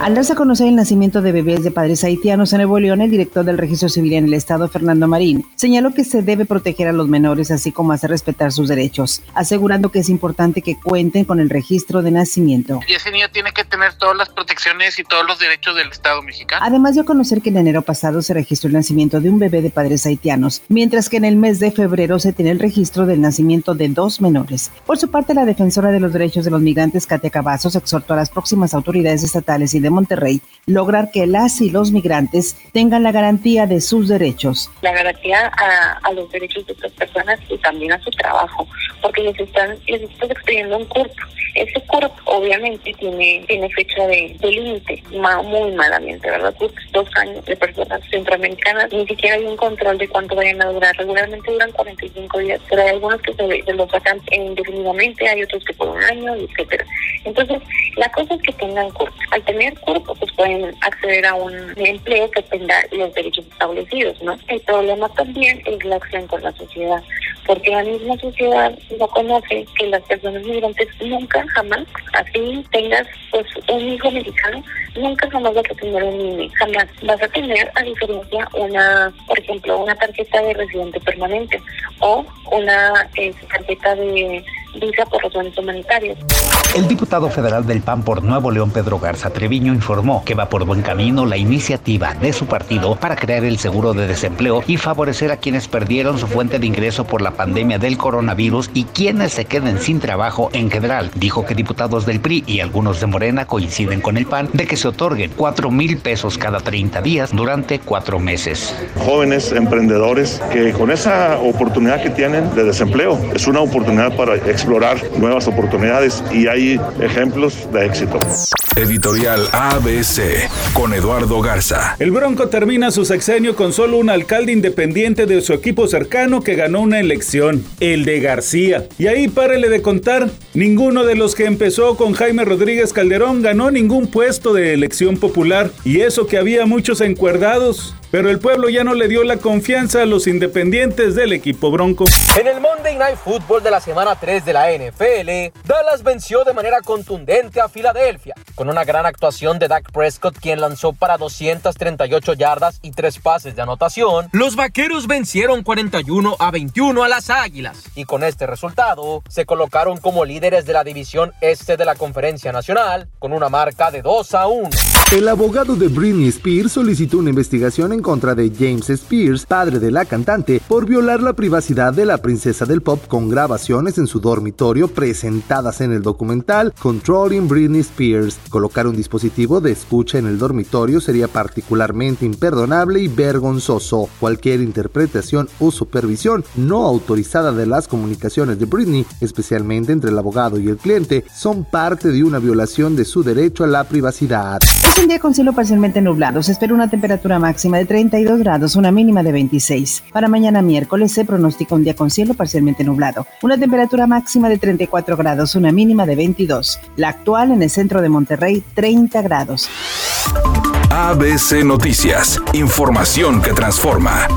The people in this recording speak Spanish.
Al darse a conocer el nacimiento de bebés de padres haitianos en Nuevo León, el director del Registro Civil en el Estado, Fernando Marín, señaló que se debe proteger a los menores así como hacer respetar sus derechos, asegurando que es importante que cuenten con el registro de nacimiento. Y ese niño tiene que tener todas las protecciones y todos los derechos del Estado mexicano. Además dio a conocer que en enero pasado se registró el nacimiento de un bebé de padres haitianos, mientras que en el mes de febrero se tiene el registro del nacimiento de dos menores. Por su parte, la defensora de los derechos de los migrantes, Katia Cavazos, exhortó a las próximas autoridades estatales y de Monterrey lograr que las y los migrantes tengan la garantía de sus derechos. La garantía a, los derechos de estas personas y también a su trabajo, porque les están, les están expidiendo un cuerpo. Ese cuerpo obviamente tiene, tiene fecha de, límite, muy malamente, ¿verdad? Pues dos años de personas centroamericanas, ni siquiera hay un control de cuánto vayan a durar. Regularmente duran 45 días, pero hay algunos que se, se los sacan indefinidamente, hay otros que por un año, etcétera. Entonces, la cosa es que tengan cuerpo. Al tener cuerpo, pues pueden acceder a un empleo que tenga los derechos establecidos, ¿no? El problema también es la acción con la sociedad, porque la misma sociedad no conoce que las personas migrantes nunca, jamás, así tengas pues un hijo mexicano, nunca jamás vas a tener un niño, jamás. Vas a tener, a diferencia, una, por ejemplo, una tarjeta de residente permanente o una eh, tarjeta de visa por razones humanitarias. El diputado federal del PAN por Nuevo León, Pedro Garza Treviño, informó que va por buen camino la iniciativa de su partido para crear el seguro de desempleo y favorecer a quienes perdieron su fuente de ingreso por la pandemia del coronavirus y quienes se queden sin trabajo en general. Dijo que diputados del PRI y algunos de Morena coinciden con el PAN de que se otorguen 4 mil pesos cada 30 días durante cuatro meses. Jóvenes emprendedores que con esa oportunidad que tienen de desempleo es una oportunidad para explorar nuevas oportunidades y hay ejemplos de éxito. Editorial ABC con Eduardo Garza. El Bronco termina su sexenio con solo un alcalde independiente de su equipo cercano que ganó una elección, el de García. Y ahí párele de contar, ninguno de los que empezó con Jaime Rodríguez Calderón ganó ningún puesto de elección popular. Y eso que había muchos encuerdados pero el pueblo ya no le dio la confianza a los independientes del equipo bronco. En el Monday Night Football de la semana 3 de la NFL, Dallas venció de manera contundente a Filadelfia, con una gran actuación de Dak Prescott, quien lanzó para 238 yardas y tres pases de anotación. Los vaqueros vencieron 41 a 21 a las Águilas, y con este resultado se colocaron como líderes de la división este de la Conferencia Nacional, con una marca de 2 a 1. El abogado de Britney Spears solicitó una investigación en contra de James Spears, padre de la cantante, por violar la privacidad de la princesa del pop con grabaciones en su dormitorio presentadas en el documental Controlling Britney Spears. Colocar un dispositivo de escucha en el dormitorio sería particularmente imperdonable y vergonzoso. Cualquier interpretación o supervisión no autorizada de las comunicaciones de Britney, especialmente entre el abogado y el cliente, son parte de una violación de su derecho a la privacidad un día con cielo parcialmente nublado. Se espera una temperatura máxima de 32 grados, una mínima de 26. Para mañana miércoles se pronostica un día con cielo parcialmente nublado. Una temperatura máxima de 34 grados, una mínima de 22. La actual en el centro de Monterrey, 30 grados. ABC Noticias. Información que transforma.